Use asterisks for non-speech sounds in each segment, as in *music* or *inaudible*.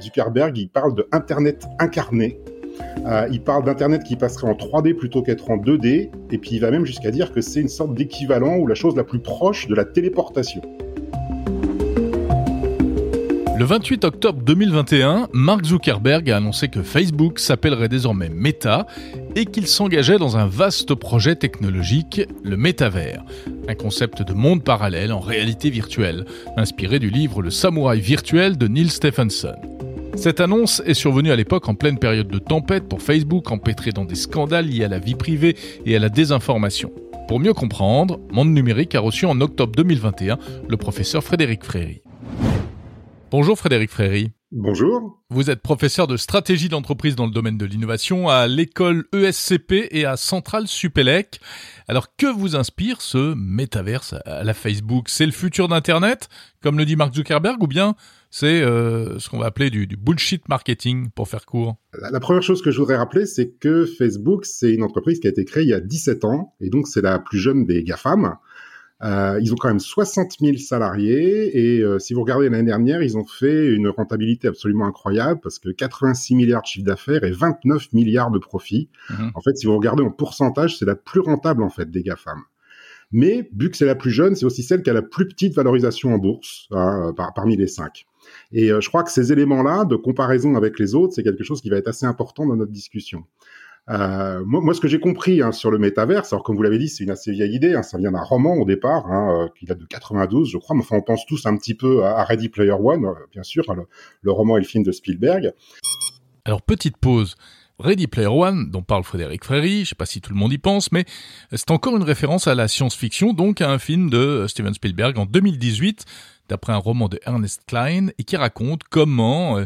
Zuckerberg, il parle de Internet incarné. Euh, il parle d'Internet qui passerait en 3D plutôt qu'être en 2D, et puis il va même jusqu'à dire que c'est une sorte d'équivalent ou la chose la plus proche de la téléportation. Le 28 octobre 2021, Mark Zuckerberg a annoncé que Facebook s'appellerait désormais Meta et qu'il s'engageait dans un vaste projet technologique, le métavers, un concept de monde parallèle en réalité virtuelle, inspiré du livre Le samouraï virtuel de Neil Stephenson. Cette annonce est survenue à l'époque en pleine période de tempête pour Facebook, empêtré dans des scandales liés à la vie privée et à la désinformation. Pour mieux comprendre, Monde Numérique a reçu en octobre 2021 le professeur Frédéric Fréry. Bonjour Frédéric Fréry. Bonjour. Vous êtes professeur de stratégie d'entreprise dans le domaine de l'innovation à l'école ESCP et à Centrale Supélec. Alors que vous inspire ce métaverse à la Facebook? C'est le futur d'Internet, comme le dit Mark Zuckerberg, ou bien c'est euh, ce qu'on va appeler du, bullshit marketing, pour faire court? La, première chose que je voudrais rappeler, c'est que Facebook, c'est une entreprise qui a été créée il y a 17 ans, et donc c'est la plus jeune des GAFAM. Euh, ils ont quand même 60 000 salariés et euh, si vous regardez l'année dernière, ils ont fait une rentabilité absolument incroyable parce que 86 milliards de chiffre d'affaires et 29 milliards de profits. Mhm. En fait, si vous regardez en pourcentage, c'est la plus rentable en fait des GAFAM. Mais vu que c'est la plus jeune, c'est aussi celle qui a la plus petite valorisation en bourse hein, parmi les cinq. Et euh, je crois que ces éléments-là de comparaison avec les autres, c'est quelque chose qui va être assez important dans notre discussion. Euh, moi, ce que j'ai compris hein, sur le métaverse, alors comme vous l'avez dit, c'est une assez vieille idée, hein, ça vient d'un roman au départ, hein, euh, qui date de 92, je crois, mais enfin on pense tous un petit peu à, Ready Player One, euh, bien sûr, le, le, roman et le film de Spielberg. Alors petite pause. Ready Player One, dont parle Frédéric Fréry, je sais pas si tout le monde y pense, mais c'est encore une référence à la science-fiction, donc à un film de Steven Spielberg en 2018, d'après un roman de Ernest Klein et qui raconte comment euh,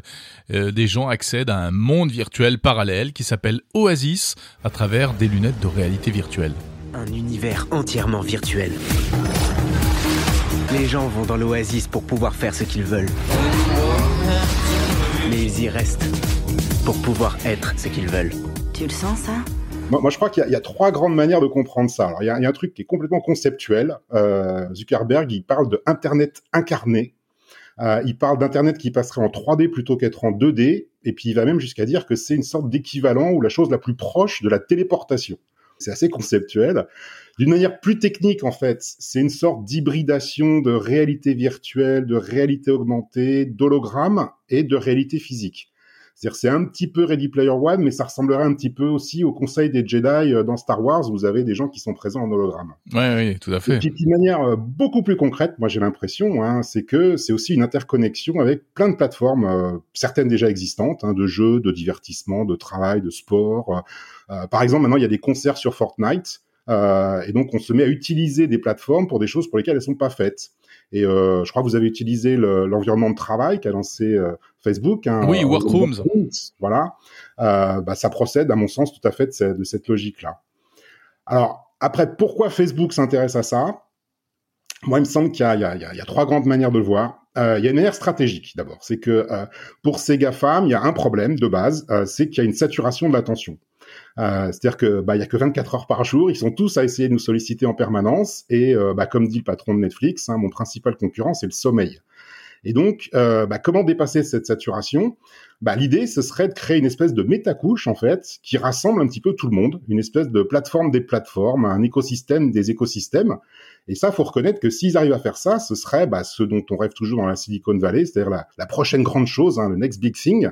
euh, des gens accèdent à un monde virtuel parallèle qui s'appelle Oasis à travers des lunettes de réalité virtuelle. Un univers entièrement virtuel. Les gens vont dans l'Oasis pour pouvoir faire ce qu'ils veulent. Mais ils y restent pour pouvoir être ce qu'ils veulent. Tu le sens ça? Moi, je crois qu'il y, a trois grandes manières de comprendre ça. Alors, il y a, il y a un truc qui est complètement conceptuel. Euh, Zuckerberg, il parle de Internet incarné. Euh, il parle d'Internet qui passerait en 3D plutôt qu'être en 2D. Et puis, il va même jusqu'à dire que c'est une sorte d'équivalent ou la chose la plus proche de la téléportation. C'est assez conceptuel. D'une manière plus technique, en fait, c'est une sorte d'hybridation de réalité virtuelle, de réalité augmentée, d'hologramme et de réalité physique. C'est-à-dire c'est un petit peu Ready Player One, mais ça ressemblerait un petit peu aussi au Conseil des Jedi euh, dans Star Wars. Vous avez des gens qui sont présents en hologramme. Oui, oui, tout à fait. Et puis, manière euh, beaucoup plus concrète, moi j'ai l'impression, hein, c'est que c'est aussi une interconnexion avec plein de plateformes, euh, certaines déjà existantes, hein, de jeux, de divertissement, de travail, de sport. par exemple, maintenant il y a des concerts sur Fortnite. Euh, et donc, on se met à utiliser des plateformes pour des choses pour lesquelles elles sont pas faites. Et euh, je crois que vous avez utilisé l'environnement de travail qu'a lancé euh, Facebook. Hein, oui, Workrooms. Voilà. Euh, bah, ça procède, à mon sens, tout à fait de, cette, logique-là. Alors, après, pourquoi Facebook s'intéresse à ça? Moi, il me semble qu'il y, y, y, a trois grandes manières de le voir. Euh, il y a une manière stratégique d'abord, c'est que euh, pour ces GAFAM, il y a un problème de base, euh, c'est qu'il y a une saturation de l'attention. Euh, C'est-à-dire que bah il y a que 24 heures par jour, ils sont tous à essayer de nous solliciter en permanence et euh, bah, comme dit le patron de Netflix, hein, mon principal concurrent c'est le sommeil. Et donc, euh, bah, comment dépasser cette saturation? Bah, L'idée, ce serait de créer une espèce de métacouche, en fait, qui rassemble un petit peu tout le monde, une espèce de plateforme des plateformes, un écosystème des écosystèmes. Et ça, faut reconnaître que s'ils arrivent à faire ça, ce serait bah, ce dont on rêve toujours dans la Silicon Valley, c'est-à-dire la, prochaine grande chose, hein, le next big thing.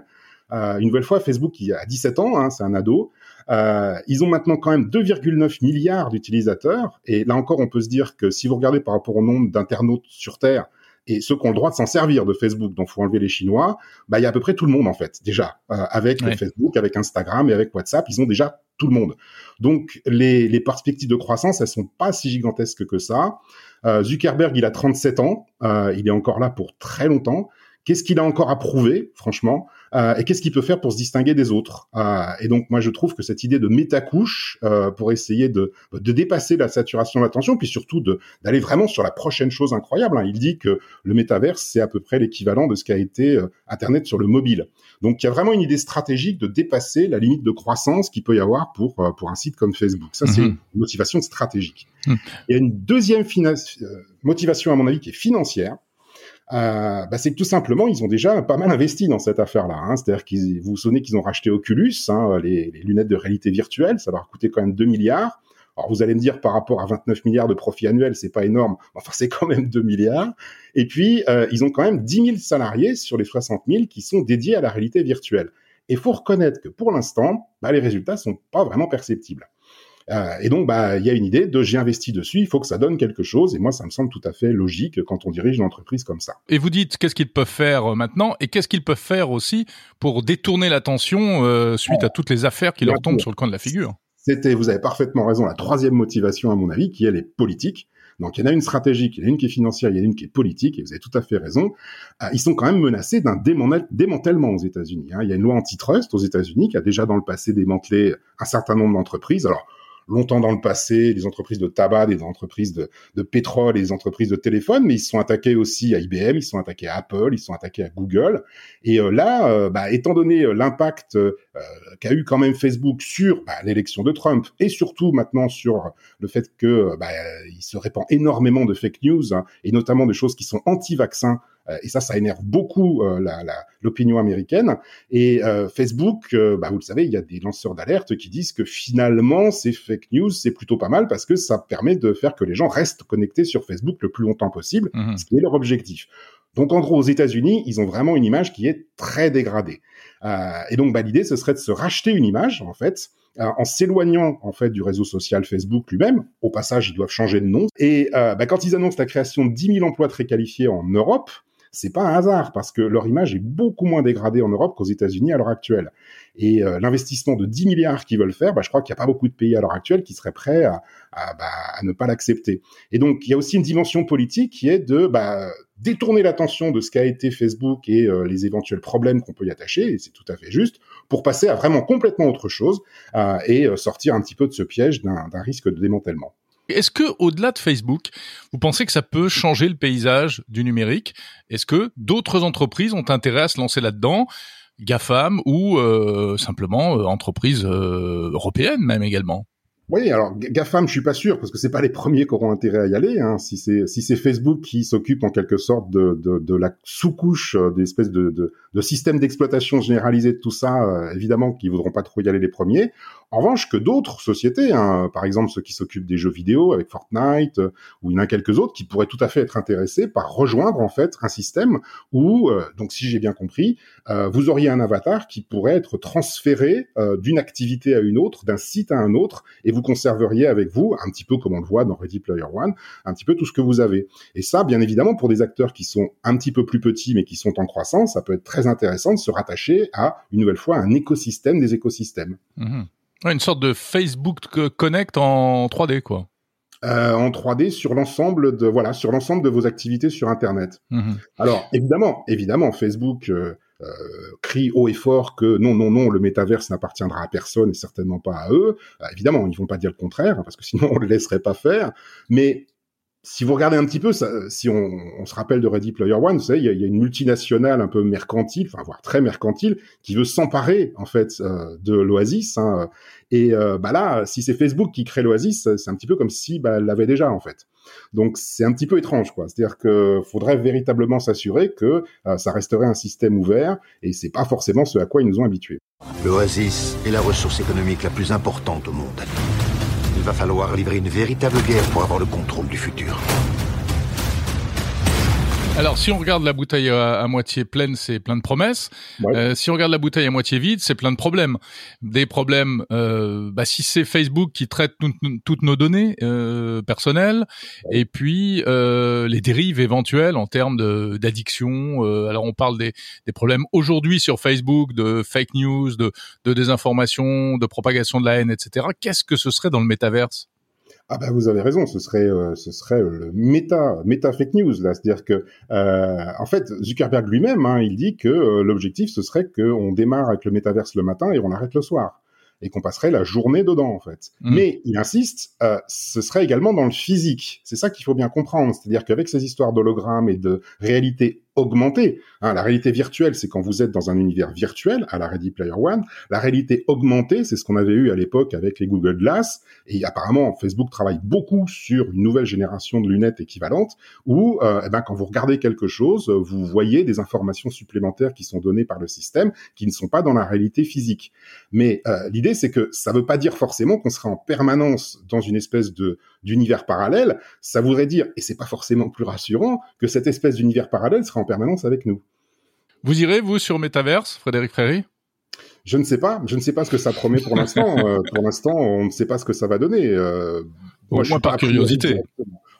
Euh, une nouvelle fois, Facebook, qui a 17 ans, hein, c'est un ado, euh, ils ont maintenant quand même 2,9 milliards d'utilisateurs. Et là encore, on peut se dire que si vous regardez par rapport au nombre d'internautes sur Terre, et ceux qui ont le droit de s'en servir de Facebook, donc faut enlever les Chinois, bah il y a à peu près tout le monde en fait déjà euh, avec Facebook, avec Instagram et avec WhatsApp, ils ont déjà tout le monde. Donc les, les perspectives de croissance, elles sont pas si gigantesques que ça. Euh, Zuckerberg, il a 37 ans, euh, il est encore là pour très longtemps. qu'est-ce qu'il a encore à prouver, franchement, euh, et qu'est-ce qu'il peut faire pour se distinguer des autres? Euh, et donc, moi, je trouve que cette idée de métacouche, euh, pour essayer de, de dépasser la saturation de l'attention, puis surtout d'aller vraiment sur la prochaine chose incroyable. Hein. Il dit que le métaverse, c'est à peu près l'équivalent de ce qu'a été euh, Internet sur le mobile. Donc, il y a vraiment une idée stratégique de dépasser la limite de croissance qu'il peut y avoir pour, pour un site comme Facebook. Ça, c'est mhm. une motivation stratégique. Mhm. Il y a une deuxième motivation, à mon avis, qui est financière euh, bah, c'est que tout simplement, ils ont déjà pas mal investi dans cette affaire-là. Hein. C'est-à-dire qu'ils, vous vous souvenez qu'ils ont racheté Oculus, hein, les, les, lunettes de réalité virtuelle, ça leur a coûté quand même 2 milliards. Alors vous allez me dire par rapport à 29 milliards de profit annuel, c'est pas énorme, *laughs* enfin c'est quand même 2 milliards. Et puis euh, ils ont quand même 10 000 salariés sur les 60 000 qui sont dédiés à la réalité virtuelle. Et faut reconnaître que pour l'instant, bah, les résultats sont pas vraiment perceptibles. Euh, et donc, bah, il y a une idée de j'ai investi dessus, il faut que ça donne quelque chose. Et moi, ça me semble tout à fait logique quand on dirige une entreprise comme ça. Et vous dites qu'est-ce qu'ils peuvent faire euh, maintenant et qu'est-ce qu'ils peuvent faire aussi pour détourner l'attention euh, suite à toutes les affaires qui leur tombent sur le coin de la figure? C'était, vous avez parfaitement raison, la troisième motivation à mon avis, qui elle est politique. Donc il y en a une stratégique, il y en a une qui est financière, il y en a une qui est politique, et vous avez tout à fait raison. ils sont quand même menacés d'un démantèlement aux États-Unis. Hein. Il y a une loi antitrust aux États-Unis qui a déjà dans le passé démantelé un certain nombre d'entreprises. Alors longtemps dans le passé, des entreprises de tabac, des entreprises de, pétrole, des entreprises de téléphone, mais ils se sont attaqués aussi à IBM, ils se sont attaqués à Apple, ils se sont attaqués à Google. Et euh, là, euh, bah, étant donné euh, l'impact qu'a eu quand même Facebook sur bah, l'élection de Trump et surtout maintenant sur le fait que bah, il se répand énormément de fake news hein, et notamment de choses qui sont anti-vaccins et ça, ça énerve beaucoup euh, l'opinion américaine. Et euh, Facebook, bah, vous le savez, il y a des lanceurs d'alerte qui disent que finalement, ces fake news, c'est plutôt pas mal parce que ça permet de faire que les gens restent connectés sur Facebook le plus longtemps possible, mmh ce qui est leur objectif. Donc en gros, aux États-Unis, ils ont vraiment une image qui est très dégradée. Euh, et donc bah, l'idée, ce serait de se racheter une image, en fait, en s'éloignant en fait du réseau social Facebook lui-même. Au passage, ils doivent changer de nom. Et euh, bah, quand ils annoncent la création de 10 000 emplois très qualifiés en Europe, c'est pas un hasard parce que leur image est beaucoup moins dégradée en Europe qu'aux États-Unis à l'heure actuelle. Et euh, l'investissement de 10 milliards qu'ils veulent faire, bah, je crois qu'il n'y a pas beaucoup de pays à l'heure actuelle qui seraient prêts à, bah, à, ne pas l'accepter. Et donc il y a aussi une dimension politique qui est de bah, détourner l'attention de ce qu'a été Facebook et euh, les éventuels problèmes qu'on peut y attacher, et c'est tout à fait juste, pour passer à vraiment complètement autre chose euh, et sortir un petit peu de ce piège d'un risque de démantèlement. Est-ce que, au-delà de Facebook, vous pensez que ça peut changer le paysage du numérique? Est-ce que d'autres entreprises ont intérêt à se lancer là-dedans? GAFAM ou euh, simplement euh, entreprises euh, européennes même également? Oui, alors GAFAM, je suis pas sûr parce que c'est pas les premiers qui auront intérêt à y aller. Hein. Si c'est si Facebook qui s'occupe en quelque sorte de de, de la sous-couche euh, des espèces de, de, de système d'exploitation généralisé de tout ça, euh, évidemment qu'ils voudront pas trop y aller les premiers. En revanche, que d'autres sociétés, hein, par exemple ceux qui s'occupent des jeux vidéo avec Fortnite, euh, ou il y en a quelques autres qui pourraient tout à fait être intéressés par rejoindre en fait un système où, donc si j'ai bien compris, vous auriez un avatar qui pourrait être transféré d'une activité à une autre, d'un site à un autre, et vous conserveriez avec vous, un petit peu comme on le voit dans Ready Player One, un petit peu tout ce que vous avez. Et ça, bien évidemment, pour des acteurs qui sont un petit peu plus petits mais qui sont en croissance, ça peut être très intéressant de se rattacher à, une nouvelle fois, un écosystème des écosystèmes. Mhm. une sorte de Facebook Connect en 3D, quoi. Euh, en 3D sur l'ensemble de voilà sur l'ensemble de vos activités sur Internet. Mhm. Alors évidemment, évidemment, Facebook euh, euh, crie haut et fort que non, non, non, le métaverse n'appartiendra à personne et certainement pas à eux. évidemment, ils vont pas dire le contraire parce que sinon *laughs* on le laisserait pas faire. Mais si vous regardez un petit peu, si on, se rappelle de Ready Player One, vous savez, il y, a une multinationale un peu mercantile, enfin voire très mercantile, qui veut s'emparer en fait euh, de l'Oasis. Hein, et euh, bah là, si c'est Facebook qui crée l'Oasis, c'est un petit peu comme si bah, elle l'avait déjà en fait. Donc c'est un petit peu étrange, quoi. C'est-à-dire que faudrait véritablement s'assurer que euh, ça resterait un système ouvert, et c'est pas forcément ce à quoi ils nous ont habitués. L'Oasis est la ressource économique la plus importante au monde. Il va falloir livrer une véritable guerre pour avoir le contrôle du futur. Alors, si on regarde la bouteille à, moitié pleine, c'est plein de promesses. Euh, si on regarde la bouteille à moitié vide, c'est plein de problèmes. Des problèmes, euh, bah, si c'est Facebook qui traite toutes nos données euh, personnelles, et puis euh, les dérives éventuelles en termes d'addiction. Euh, alors, on parle des, des problèmes aujourd'hui sur Facebook de fake news, de, de désinformation, de propagation de la haine, etc. Qu'est-ce que ce serait dans le métaverse? Ah bah vous avez raison, ce serait euh, ce serait le méta méta fake news là, c'est-à-dire que euh, en fait Zuckerberg lui-même, hein, il dit que euh, l'objectif ce serait qu'on démarre avec le métaverse le matin et on arrête le soir et qu'on passerait la journée dedans en fait. Mm. Mais il insiste, euh, ce serait également dans le physique. C'est ça qu'il faut bien comprendre, c'est-à-dire qu'avec ces histoires d'hologrammes et de réalité augmentée. Hein, la réalité virtuelle, c'est quand vous êtes dans un univers virtuel, à la Ready Player One. La réalité augmentée, c'est ce qu'on avait eu à l'époque avec les Google Glass. Et apparemment, Facebook travaille beaucoup sur une nouvelle génération de lunettes équivalentes, où euh, eh ben, quand vous regardez quelque chose, vous voyez des informations supplémentaires qui sont données par le système, qui ne sont pas dans la réalité physique. Mais euh, l'idée, c'est que ça ne veut pas dire forcément qu'on sera en permanence dans une espèce de d'univers parallèle. Ça voudrait dire, et c'est pas forcément plus rassurant, que cette espèce d'univers parallèle sera en permanence avec nous. Vous irez, vous, sur Metaverse, Frédéric Fréry je ne sais pas, je ne sais pas ce que ça promet pour l'instant. *laughs* Euh, pour l'instant, on ne sait pas ce que ça va donner. Euh, Au moins par curiosité.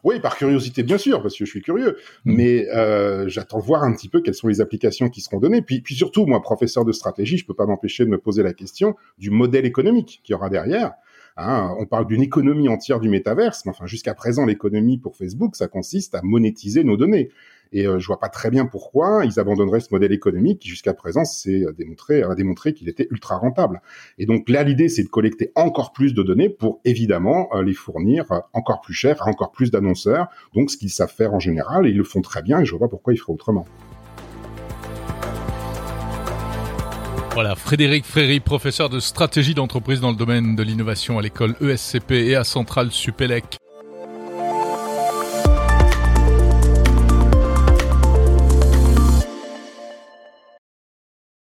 Oui, par curiosité, bien sûr, parce que je suis curieux. Mm. Mais euh, j'attends de voir un petit peu quelles sont les applications qui seront données. Puis, puis surtout, moi, professeur de stratégie, je peux pas m'empêcher de me poser la question du modèle économique qu'il y aura derrière. Hein, on parle d'une économie entière du métaverse, mais enfin jusqu'à présent l'économie pour Facebook, ça consiste à monétiser nos données. Et euh, je vois pas très bien pourquoi ils abandonneraient ce modèle économique qui jusqu'à présent s'est démontré a démontré qu'il était ultra rentable. Et donc là l'idée c'est de collecter encore plus de données pour évidemment euh, les fournir encore plus cher à encore plus d'annonceurs. Donc ce qu'ils savent faire en général et ils le font très bien et je vois pas pourquoi ils feraient autrement. Voilà, Frédéric Fréry, professeur de stratégie d'entreprise dans le domaine de l'innovation à l'école ESCP et à Centrale Supélec.